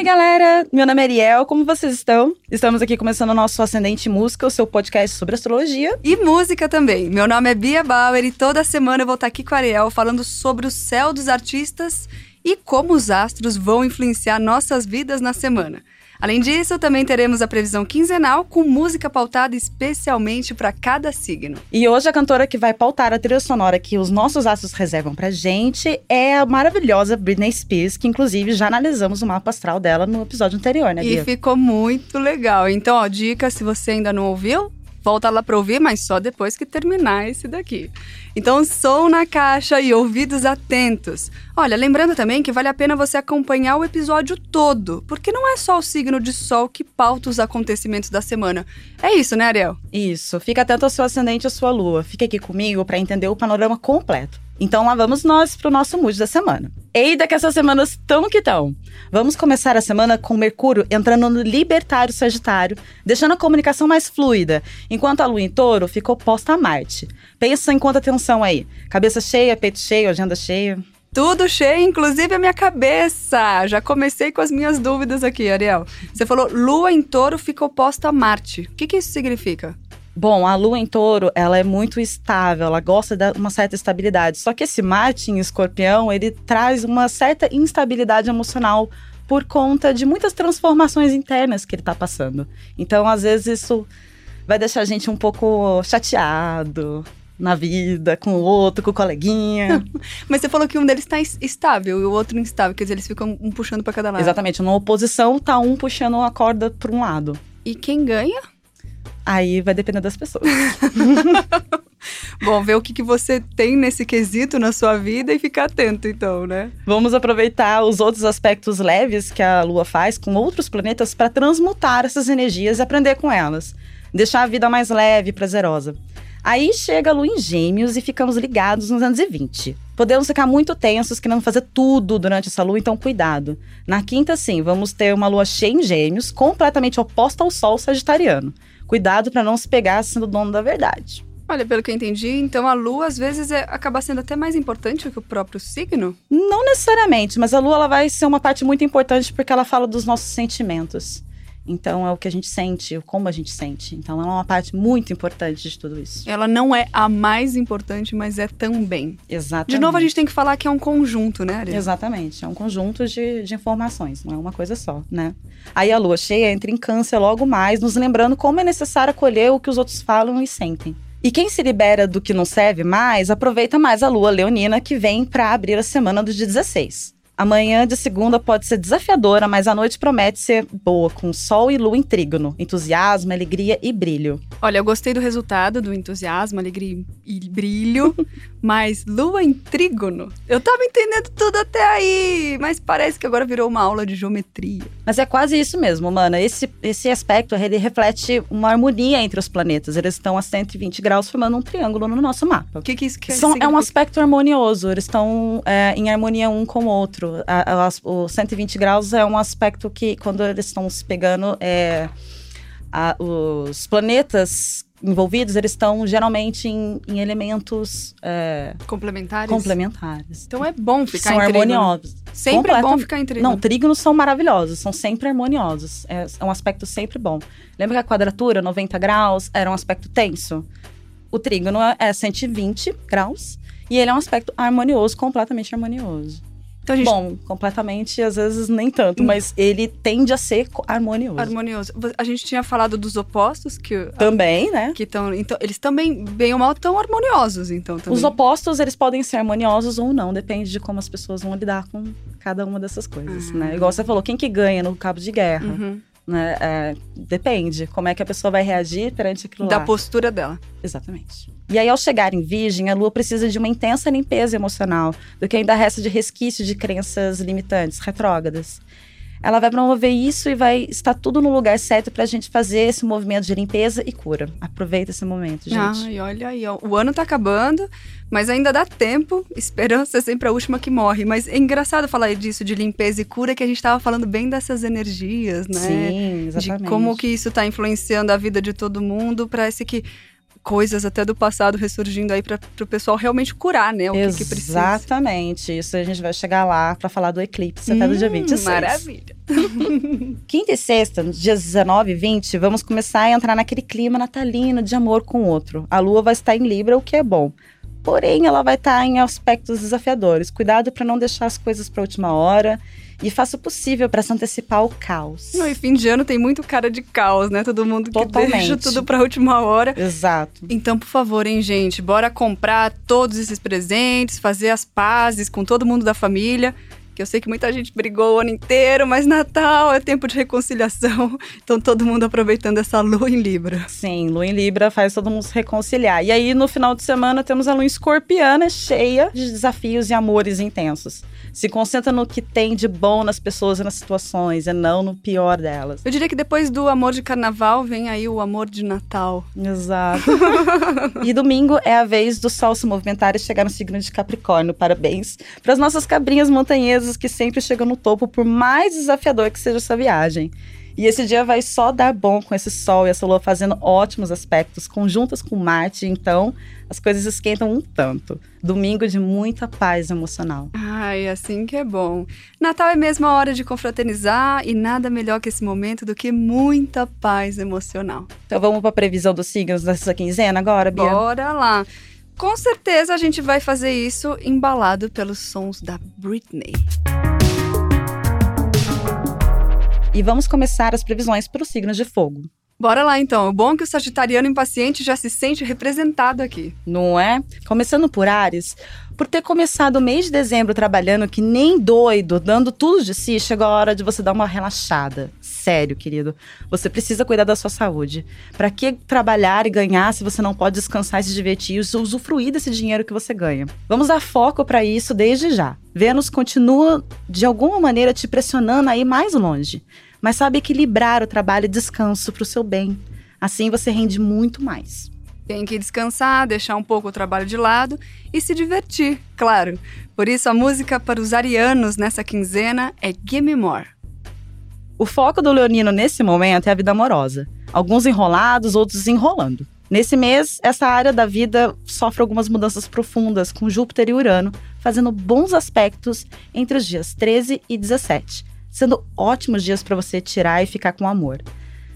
Oi, galera! Meu nome é Ariel, como vocês estão? Estamos aqui começando o nosso Ascendente Música, o seu podcast sobre astrologia. E música também. Meu nome é Bia Bauer e toda semana eu vou estar aqui com a Ariel falando sobre o céu dos artistas e como os astros vão influenciar nossas vidas na semana. Além disso, também teremos a previsão quinzenal com música pautada especialmente para cada signo. E hoje a cantora que vai pautar a trilha sonora que os nossos astros reservam pra gente é a maravilhosa Britney Spears, que inclusive já analisamos o mapa astral dela no episódio anterior, né, Bia? E ficou muito legal. Então, ó, dica, se você ainda não ouviu, volta lá para ouvir, mas só depois que terminar esse daqui. Então, som na caixa e ouvidos atentos. Olha, lembrando também que vale a pena você acompanhar o episódio todo, porque não é só o signo de sol que pauta os acontecimentos da semana. É isso, né, Ariel? Isso. Fica atento ao seu ascendente e à sua lua. Fica aqui comigo para entender o panorama completo. Então lá vamos nós para o nosso mood da semana. Eita que essas semanas tão que tão. Vamos começar a semana com Mercúrio entrando no libertário Sagitário, deixando a comunicação mais fluida, enquanto a Lua em Touro ficou posta a Marte. Pensa em quanta atenção aí. Cabeça cheia, peito cheio, agenda cheia. Tudo cheio, inclusive a minha cabeça. Já comecei com as minhas dúvidas aqui, Ariel. Você falou Lua em Touro ficou posta a Marte. O que, que isso significa? Bom, a lua em touro, ela é muito estável, ela gosta de uma certa estabilidade. Só que esse Marte em escorpião, ele traz uma certa instabilidade emocional por conta de muitas transformações internas que ele está passando. Então, às vezes, isso vai deixar a gente um pouco chateado na vida, com o outro, com o coleguinha. Mas você falou que um deles está estável e o outro instável, quer dizer, eles ficam um puxando para cada lado. Exatamente, numa oposição, tá um puxando a corda para um lado. E quem ganha? Aí vai depender das pessoas. Bom, ver o que, que você tem nesse quesito na sua vida e ficar atento, então, né? Vamos aproveitar os outros aspectos leves que a Lua faz com outros planetas para transmutar essas energias e aprender com elas. Deixar a vida mais leve e prazerosa. Aí chega a Lua em Gêmeos e ficamos ligados nos anos 20. Podemos ficar muito tensos querendo fazer tudo durante essa lua, então cuidado. Na quinta, sim, vamos ter uma lua cheia em Gêmeos, completamente oposta ao Sol sagitariano. Cuidado para não se pegar sendo dono da verdade. Olha, pelo que eu entendi, então a lua às vezes é, acaba sendo até mais importante que o próprio signo? Não necessariamente, mas a lua ela vai ser uma parte muito importante porque ela fala dos nossos sentimentos. Então é o que a gente sente, como a gente sente. Então é uma parte muito importante de tudo isso. Ela não é a mais importante, mas é também. Exatamente. De novo, a gente tem que falar que é um conjunto, né, Ariel? Exatamente. É um conjunto de, de informações, não é uma coisa só, né? Aí a lua cheia entra em câncer logo mais, nos lembrando como é necessário acolher o que os outros falam e sentem. E quem se libera do que não serve mais, aproveita mais a lua leonina que vem para abrir a semana do dia 16. Amanhã de segunda pode ser desafiadora, mas a noite promete ser boa, com sol e lua em trígono, entusiasmo, alegria e brilho. Olha, eu gostei do resultado do entusiasmo, alegria e brilho, mas lua em trígono. Eu tava entendendo tudo até aí, mas parece que agora virou uma aula de geometria. Mas é quase isso mesmo, mana. Esse, esse aspecto reflete uma harmonia entre os planetas. Eles estão a 120 graus formando um triângulo no nosso mapa. O que, que isso quer São, É um aspecto harmonioso, eles estão é, em harmonia um com o outro. A, a, o 120 graus é um aspecto que, quando eles estão se pegando, é, a, os planetas envolvidos, eles estão geralmente em, em elementos é, complementares. complementares. Então é bom ficar são em harmoniosos. Sempre é bom ficar em trígono. Não, trígonos são maravilhosos, são sempre harmoniosos. É, é um aspecto sempre bom. Lembra que a quadratura, 90 graus, era um aspecto tenso? O trígono é 120 graus e ele é um aspecto harmonioso, completamente harmonioso. Então, gente... Bom, completamente, às vezes nem tanto, mas ele tende a ser harmonioso. Harmonioso. A gente tinha falado dos opostos que também, né? Que estão, então eles também bem ou mal estão harmoniosos, então. Também. Os opostos eles podem ser harmoniosos ou não, depende de como as pessoas vão lidar com cada uma dessas coisas, uhum. né? Igual você falou, quem que ganha no cabo de guerra? Uhum. Né? É, depende como é que a pessoa vai reagir perante aquilo da lá. Da postura dela. Exatamente. E aí, ao chegar em Virgem, a Lua precisa de uma intensa limpeza emocional, do que ainda resta de resquício de crenças limitantes, retrógradas. Ela vai promover isso e vai estar tudo no lugar certo pra gente fazer esse movimento de limpeza e cura. Aproveita esse momento, gente. Ai, olha aí, ó. O ano tá acabando, mas ainda dá tempo. Esperança é sempre a última que morre. Mas é engraçado falar disso, de limpeza e cura, que a gente tava falando bem dessas energias, né? Sim, exatamente. De como que isso tá influenciando a vida de todo mundo. Parece que coisas até do passado ressurgindo aí para o pessoal realmente curar, né? O que, que, precisa. Exatamente. Isso a gente vai chegar lá para falar do eclipse até hum, do dia 26. Maravilha. Quinta e sexta, nos dias 19 e 20, vamos começar a entrar naquele clima natalino de amor com o outro. A lua vai estar em Libra, o que é bom. Porém, ela vai estar em aspectos desafiadores. Cuidado para não deixar as coisas para última hora e faça o possível para se antecipar ao caos. Não, e fim de ano tem muito cara de caos, né? Todo mundo que Totalmente. deixa tudo para a última hora. Exato. Então, por favor, hein, gente, bora comprar todos esses presentes, fazer as pazes com todo mundo da família eu sei que muita gente brigou o ano inteiro, mas Natal é tempo de reconciliação. Então todo mundo aproveitando essa lua em Libra. Sim, lua em Libra faz todo mundo se reconciliar. E aí no final de semana temos a lua escorpiana cheia de desafios e amores intensos. Se concentra no que tem de bom nas pessoas e nas situações, e não no pior delas. Eu diria que depois do amor de carnaval vem aí o amor de Natal. Exato. e domingo é a vez do Sol se movimentar e chegar no signo de Capricórnio. Parabéns para as nossas cabrinhas montanhesas que sempre chegam no topo, por mais desafiador que seja essa viagem. E esse dia vai só dar bom com esse Sol e essa Lua fazendo ótimos aspectos, conjuntas com Marte, então as coisas esquentam um tanto. Domingo de muita paz emocional. Ai, assim que é bom. Natal é mesmo a hora de confraternizar e nada melhor que esse momento do que muita paz emocional. Então vamos para a previsão dos signos dessa quinzena agora, Bia? Bora lá. Com certeza a gente vai fazer isso embalado pelos sons da Britney. E vamos começar as previsões para os signos de fogo. Bora lá então. O bom é que o sagitariano impaciente já se sente representado aqui. Não é? Começando por Ares, por ter começado o mês de dezembro trabalhando que nem doido, dando tudo de si, chegou a hora de você dar uma relaxada. Sério, querido. Você precisa cuidar da sua saúde. Para que trabalhar e ganhar se você não pode descansar e se divertir e usufruir desse dinheiro que você ganha? Vamos dar foco para isso desde já. Vênus continua de alguma maneira te pressionando a ir mais longe mas sabe equilibrar o trabalho e descanso para o seu bem. Assim você rende muito mais. Tem que descansar, deixar um pouco o trabalho de lado e se divertir, claro. Por isso a música para os arianos nessa quinzena é Gimme More. O foco do leonino nesse momento é a vida amorosa. Alguns enrolados, outros enrolando. Nesse mês, essa área da vida sofre algumas mudanças profundas, com Júpiter e Urano fazendo bons aspectos entre os dias 13 e 17 sendo ótimos dias para você tirar e ficar com amor.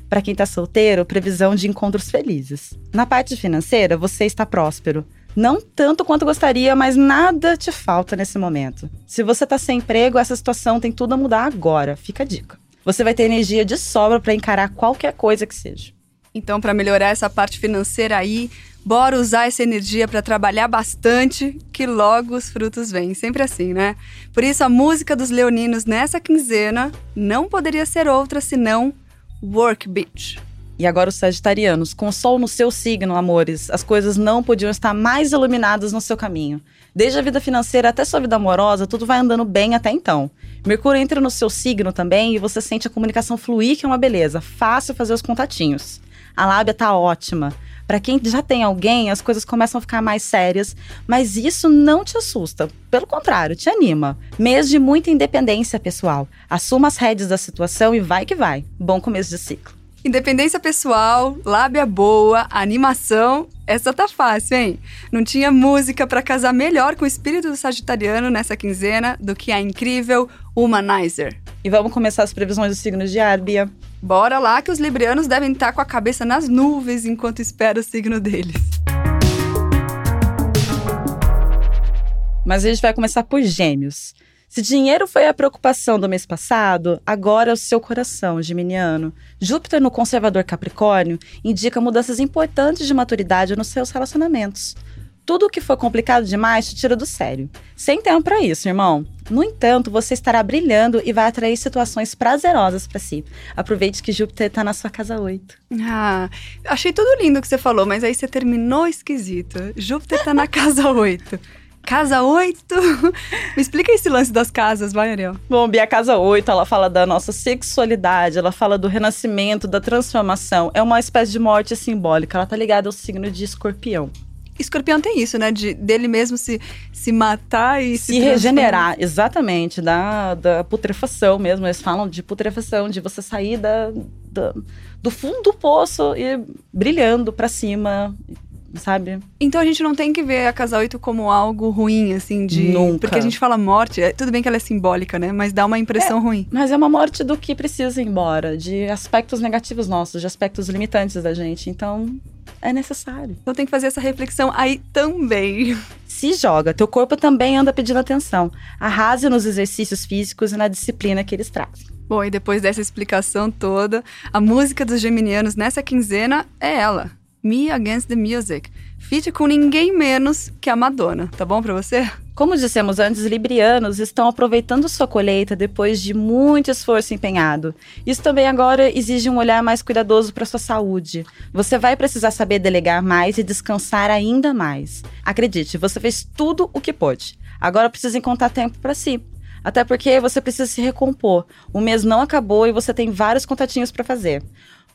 Para quem está solteiro, previsão de encontros felizes. Na parte financeira, você está próspero. Não tanto quanto gostaria, mas nada te falta nesse momento. Se você está sem emprego, essa situação tem tudo a mudar agora. Fica a dica. Você vai ter energia de sobra para encarar qualquer coisa que seja. Então, para melhorar essa parte financeira aí, bora usar essa energia para trabalhar bastante, que logo os frutos vêm. Sempre assim, né? Por isso, a música dos leoninos nessa quinzena não poderia ser outra senão Work Beach. E agora os sagitarianos, com o sol no seu signo, amores, as coisas não podiam estar mais iluminadas no seu caminho. Desde a vida financeira até sua vida amorosa, tudo vai andando bem até então. Mercúrio entra no seu signo também e você sente a comunicação fluir, que é uma beleza. Fácil fazer os contatinhos. A lábia tá ótima. Para quem já tem alguém, as coisas começam a ficar mais sérias, mas isso não te assusta. Pelo contrário, te anima. Mês de muita independência pessoal. Assuma as rédeas da situação e vai que vai. Bom começo de ciclo. Independência pessoal, lábia boa, animação, essa tá fácil, hein? Não tinha música para casar melhor com o espírito do Sagitariano nessa quinzena do que a incrível Humanizer. E vamos começar as previsões dos signos de ar, Bia. Bora lá que os librianos devem estar com a cabeça nas nuvens enquanto espera o signo deles. Mas a gente vai começar por Gêmeos. Se dinheiro foi a preocupação do mês passado, agora é o seu coração, geminiano. Júpiter no conservador Capricórnio indica mudanças importantes de maturidade nos seus relacionamentos. Tudo o que for complicado demais te tira do sério. Sem tempo para isso, irmão. No entanto, você estará brilhando e vai atrair situações prazerosas para si. Aproveite que Júpiter está na sua casa 8. Ah, achei tudo lindo que você falou, mas aí você terminou esquisito. Júpiter está na casa 8. Casa 8? Me explica esse lance das casas, vai, Ariel. Bom, Bia, a casa 8, ela fala da nossa sexualidade, ela fala do renascimento, da transformação. É uma espécie de morte simbólica, ela tá ligada ao signo de escorpião. Escorpião tem isso, né? De, dele mesmo se, se matar e se, se regenerar, exatamente, da, da putrefação mesmo. Eles falam de putrefação, de você sair da, da do fundo do poço e brilhando para cima, sabe? Então a gente não tem que ver a Casa 8 como algo ruim, assim, de. Nunca. Porque a gente fala morte, é, tudo bem que ela é simbólica, né? Mas dá uma impressão é, ruim. Mas é uma morte do que precisa ir embora, de aspectos negativos nossos, de aspectos limitantes da gente. Então, é necessário. Então tem que fazer essa reflexão aí também. Se joga, teu corpo também anda pedindo atenção. Arrase nos exercícios físicos e na disciplina que eles trazem. Bom, e depois dessa explicação toda, a música dos geminianos nessa quinzena é ela, Me Against the Music. Feat com ninguém menos que a Madonna. Tá bom para você? Como dissemos antes, librianos estão aproveitando sua colheita depois de muito esforço empenhado. Isso também agora exige um olhar mais cuidadoso para sua saúde. Você vai precisar saber delegar mais e descansar ainda mais. Acredite, você fez tudo o que pôde. Agora precisa encontrar tempo para si. Até porque você precisa se recompor. O mês não acabou e você tem vários contatinhos para fazer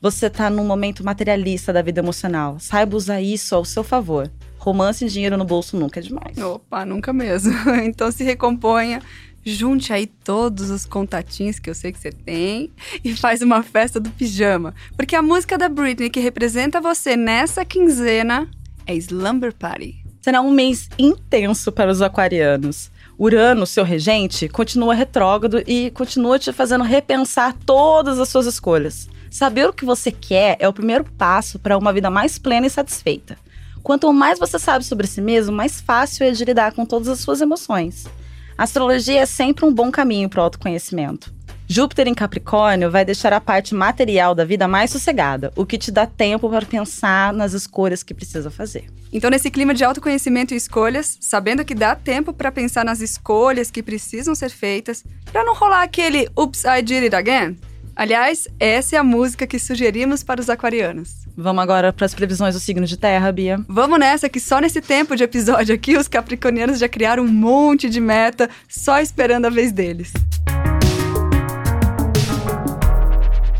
você está num momento materialista da vida emocional. Saiba usar isso ao seu favor. Romance e dinheiro no bolso nunca é demais. Opa, nunca mesmo. então se recomponha, junte aí todos os contatinhos que eu sei que você tem e faz uma festa do pijama. Porque a música da Britney que representa você nessa quinzena é Slumber Party. Será um mês intenso para os aquarianos. Urano, seu regente, continua retrógrado e continua te fazendo repensar todas as suas escolhas. Saber o que você quer é o primeiro passo para uma vida mais plena e satisfeita. Quanto mais você sabe sobre si mesmo, mais fácil é de lidar com todas as suas emoções. A astrologia é sempre um bom caminho para o autoconhecimento. Júpiter em Capricórnio vai deixar a parte material da vida mais sossegada, o que te dá tempo para pensar nas escolhas que precisa fazer. Então, nesse clima de autoconhecimento e escolhas, sabendo que dá tempo para pensar nas escolhas que precisam ser feitas, para não rolar aquele Oops, I did it again, Aliás, essa é a música que sugerimos para os aquarianos. Vamos agora para as previsões do signo de terra, Bia. Vamos nessa, que só nesse tempo de episódio aqui, os capricornianos já criaram um monte de meta, só esperando a vez deles.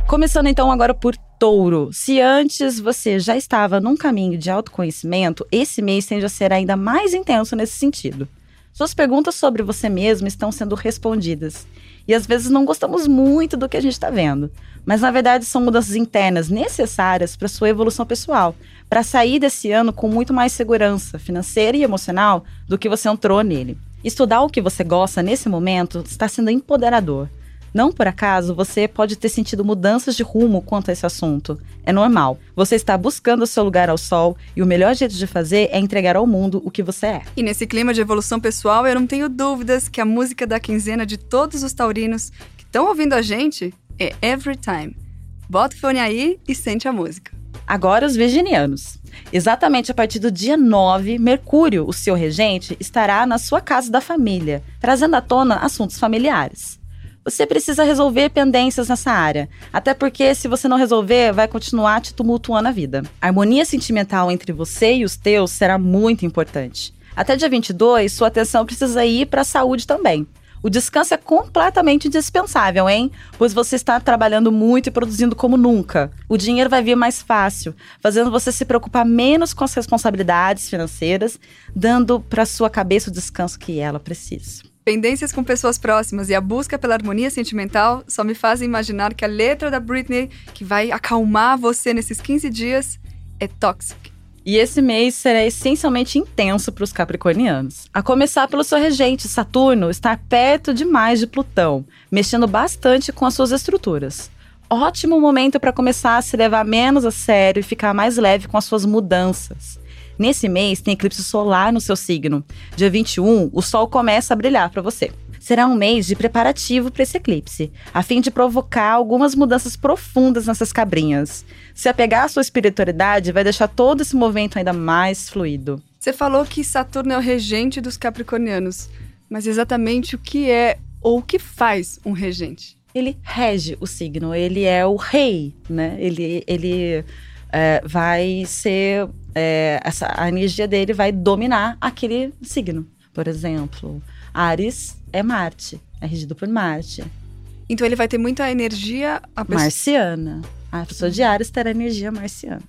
Começando então agora por touro. Se antes você já estava num caminho de autoconhecimento, esse mês tende a ser ainda mais intenso nesse sentido. Suas perguntas sobre você mesmo estão sendo respondidas. E às vezes não gostamos muito do que a gente está vendo. Mas na verdade são mudanças internas necessárias para sua evolução pessoal, para sair desse ano com muito mais segurança financeira e emocional do que você entrou nele. Estudar o que você gosta nesse momento está sendo empoderador. Não por acaso você pode ter sentido mudanças de rumo quanto a esse assunto. É normal. Você está buscando o seu lugar ao sol e o melhor jeito de fazer é entregar ao mundo o que você é. E nesse clima de evolução pessoal, eu não tenho dúvidas que a música da quinzena de todos os taurinos que estão ouvindo a gente é Every Time. Bota o fone aí e sente a música. Agora os virginianos. Exatamente a partir do dia 9, Mercúrio, o seu regente, estará na sua casa da família, trazendo à tona assuntos familiares você precisa resolver pendências nessa área. Até porque, se você não resolver, vai continuar te tumultuando a vida. A harmonia sentimental entre você e os teus será muito importante. Até dia 22, sua atenção precisa ir para a saúde também. O descanso é completamente indispensável, hein? Pois você está trabalhando muito e produzindo como nunca. O dinheiro vai vir mais fácil, fazendo você se preocupar menos com as responsabilidades financeiras, dando para sua cabeça o descanso que ela precisa. Pendências com pessoas próximas e a busca pela harmonia sentimental só me fazem imaginar que a letra da Britney, que vai acalmar você nesses 15 dias, é Toxic. E esse mês será essencialmente intenso para os capricornianos. A começar pelo seu regente, Saturno, está perto demais de Plutão, mexendo bastante com as suas estruturas. Ótimo momento para começar a se levar menos a sério e ficar mais leve com as suas mudanças. Nesse mês tem eclipse solar no seu signo. Dia 21, o sol começa a brilhar para você. Será um mês de preparativo para esse eclipse, a fim de provocar algumas mudanças profundas nessas cabrinhas. Se apegar à sua espiritualidade, vai deixar todo esse movimento ainda mais fluido. Você falou que Saturno é o regente dos capricornianos, mas exatamente o que é ou o que faz um regente? Ele rege o signo, ele é o rei, né? Ele, ele é, vai ser. É, essa, a energia dele vai dominar aquele signo. por exemplo. Ares é Marte, é regido por Marte. Então ele vai ter muita energia. A pessoa... Marciana. A pessoa de Ares terá energia marciana.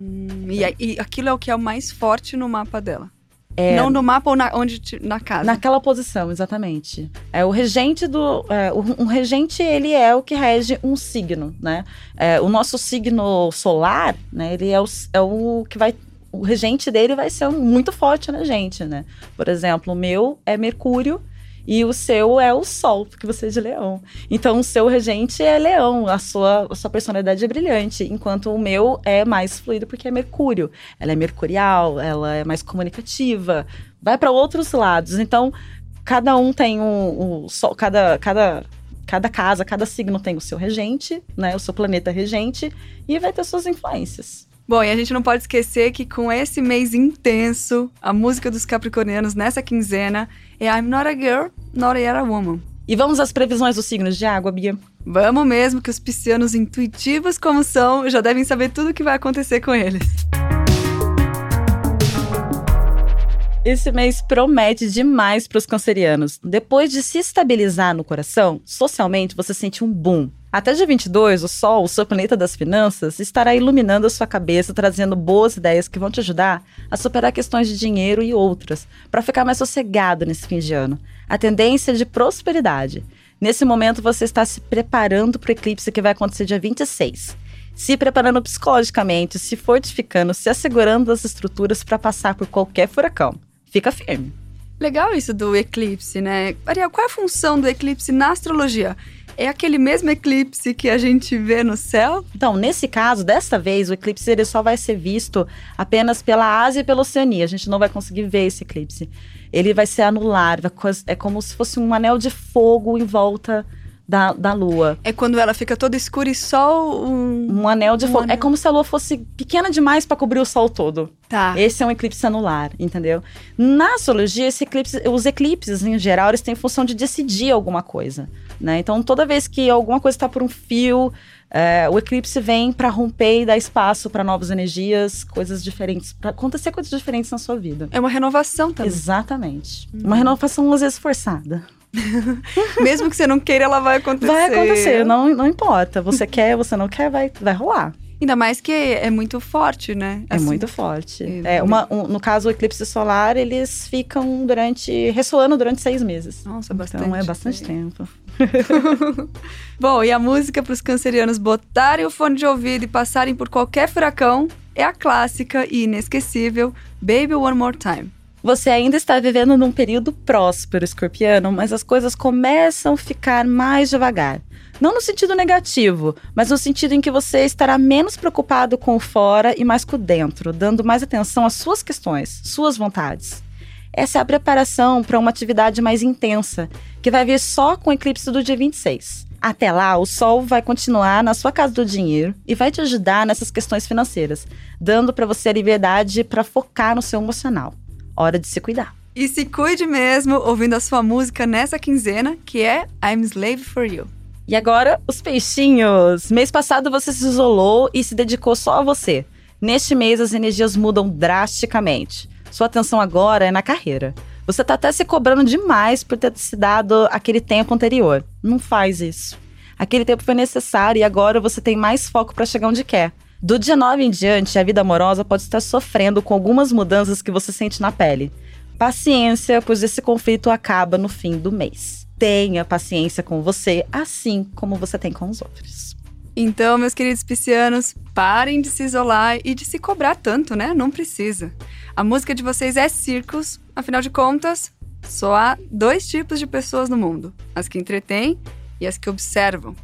Hum, e, e, aquilo é o que é o mais forte no mapa dela. É, Não no mapa ou na, onde, te- na casa. Naquela posição, exatamente. É o regente do. É, o, um regente, ele é o que rege um signo, né? É, o nosso signo solar, né? Ele é o, é o que vai. O regente dele vai ser muito forte na gente, né? Por exemplo, o meu é Mercúrio e o seu é o Sol, porque você é de Leão. Então, o seu regente é Leão, a sua, a sua personalidade é brilhante, enquanto o meu é mais fluido porque é Mercúrio. Ela é mercurial, ela é mais comunicativa, vai para outros lados. Então, cada um tem um, um sol, cada, cada, cada casa, cada signo tem o seu regente, né? O seu planeta regente e vai ter suas influências. Bom, e a gente não pode esquecer que com esse mês intenso, a música dos capricornianos nessa quinzena é I'm not a girl, not yet a woman. E vamos às previsões dos signos de água, Bia. Vamos mesmo que os piscianos intuitivos como são, já devem saber tudo o que vai acontecer com eles. Esse mês promete demais para os cancerianos. Depois de se estabilizar no coração, socialmente você sente um boom. Até dia 22, o Sol, o seu planeta das finanças, estará iluminando a sua cabeça, trazendo boas ideias que vão te ajudar a superar questões de dinheiro e outras, para ficar mais sossegado nesse fim de ano. A tendência é de prosperidade. Nesse momento, você está se preparando para o eclipse que vai acontecer dia 26. Se preparando psicologicamente, se fortificando, se assegurando das estruturas para passar por qualquer furacão. Fica firme. Legal isso do eclipse, né? Ariel, qual é a função do eclipse na astrologia? É aquele mesmo eclipse que a gente vê no céu? Então, nesse caso, desta vez, o eclipse ele só vai ser visto apenas pela Ásia e pela Oceania. A gente não vai conseguir ver esse eclipse. Ele vai ser anular, é como se fosse um anel de fogo em volta da, da Lua. É quando ela fica toda escura e só um. Um anel de Um fogo. anel. É como se a Lua fosse pequena demais para cobrir o Sol todo. Tá. Esse é um eclipse anular, entendeu? Na astrologia, esse eclipse, os eclipses, em geral, eles têm função de decidir alguma coisa, né? Então, toda vez que alguma coisa está por um fio, é, o eclipse vem para romper e dar espaço para novas energias, coisas diferentes, para acontecer coisas diferentes na sua vida. É uma renovação também. Exatamente. Uma renovação, às vezes, forçada. Mesmo que você não queira, ela vai acontecer. Vai acontecer, não, não importa. Você quer, você não quer, vai, vai rolar. Ainda mais que é muito forte, né? É Assim, muito forte. É uma, um- no caso, o eclipse solar, eles ficam durante. ressoando durante seis meses. Nossa, bastante. Então é bastante tempo. Bom, e a música para os cancerianos botarem o fone de ouvido e passarem por qualquer furacão é a clássica e inesquecível Baby One More Time. Você ainda está vivendo num período próspero, escorpiano, mas as coisas começam a ficar mais devagar. Não no sentido negativo, mas no sentido em que você estará menos preocupado com o fora e mais com o dentro, dando mais atenção às suas questões, suas vontades. Essa é a preparação para uma atividade mais intensa, que vai vir só com o eclipse do dia 26. Até lá, o Sol vai continuar na sua casa do dinheiro e vai te ajudar nessas questões financeiras, dando para você a liberdade para focar no seu emocional. Hora de se cuidar. E se cuide mesmo ouvindo a sua música nessa quinzena, que é I'm Slave for You. E agora, os peixinhos. Mês passado você se isolou e se dedicou só a você. Neste mês, as energias mudam drasticamente. Sua atenção agora é na carreira. Você tá até se cobrando demais por ter se dado aquele tempo anterior. Não faz isso. Aquele tempo foi necessário e agora você tem mais foco para chegar onde quer. Do dia 9 em diante, a vida amorosa pode estar sofrendo com algumas mudanças que você sente na pele. Paciência, pois esse conflito acaba no fim do mês. Tenha paciência com você, assim como você tem com os outros. Então, meus queridos piscianos, parem de se isolar e de se cobrar tanto, né? Não precisa. A música de vocês é Circos, afinal de contas, só há dois tipos de pessoas no mundo: as que entretêm e as que observam.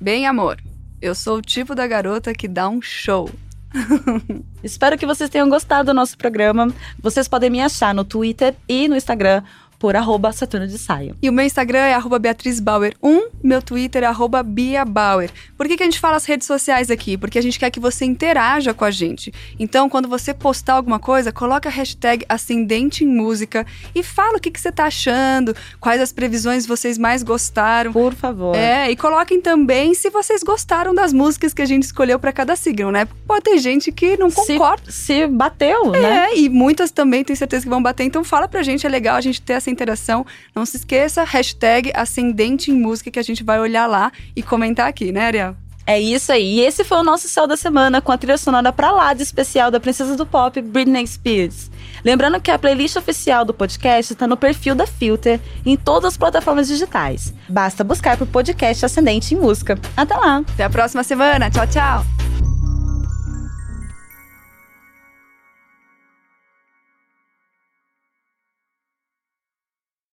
Bem, amor, eu sou o tipo da garota que dá um show. Espero que vocês tenham gostado do nosso programa. Vocês podem me achar no Twitter e no Instagram por arroba Saturno de Saia. E o meu Instagram é arroba BeatrizBauer1, meu Twitter é arroba BiaBauer. Por que, que a gente fala as redes sociais aqui? Porque a gente quer que você interaja com a gente. Então, quando você postar alguma coisa, coloca a hashtag Ascendente em Música e fala o que, que você tá achando, quais as previsões vocês mais gostaram. Por favor. É, e coloquem também se vocês gostaram das músicas que a gente escolheu para cada signo, né? Pode ter gente que não concorda. Se, se bateu, é, né? É, e muitas também tenho certeza que vão bater. Então fala pra gente, é legal a gente ter essa interação. Não se esqueça, hashtag Ascendente em Música, que a gente vai olhar lá e comentar aqui, né, Ariel? É isso aí. E esse foi o nosso céu da semana com a trilha sonora pra lá de especial da princesa do pop, Britney Spears. Lembrando que a playlist oficial do podcast está no perfil da Filter em todas as plataformas digitais. Basta buscar por podcast Ascendente em Música. Até lá. Até a próxima semana. Tchau, tchau.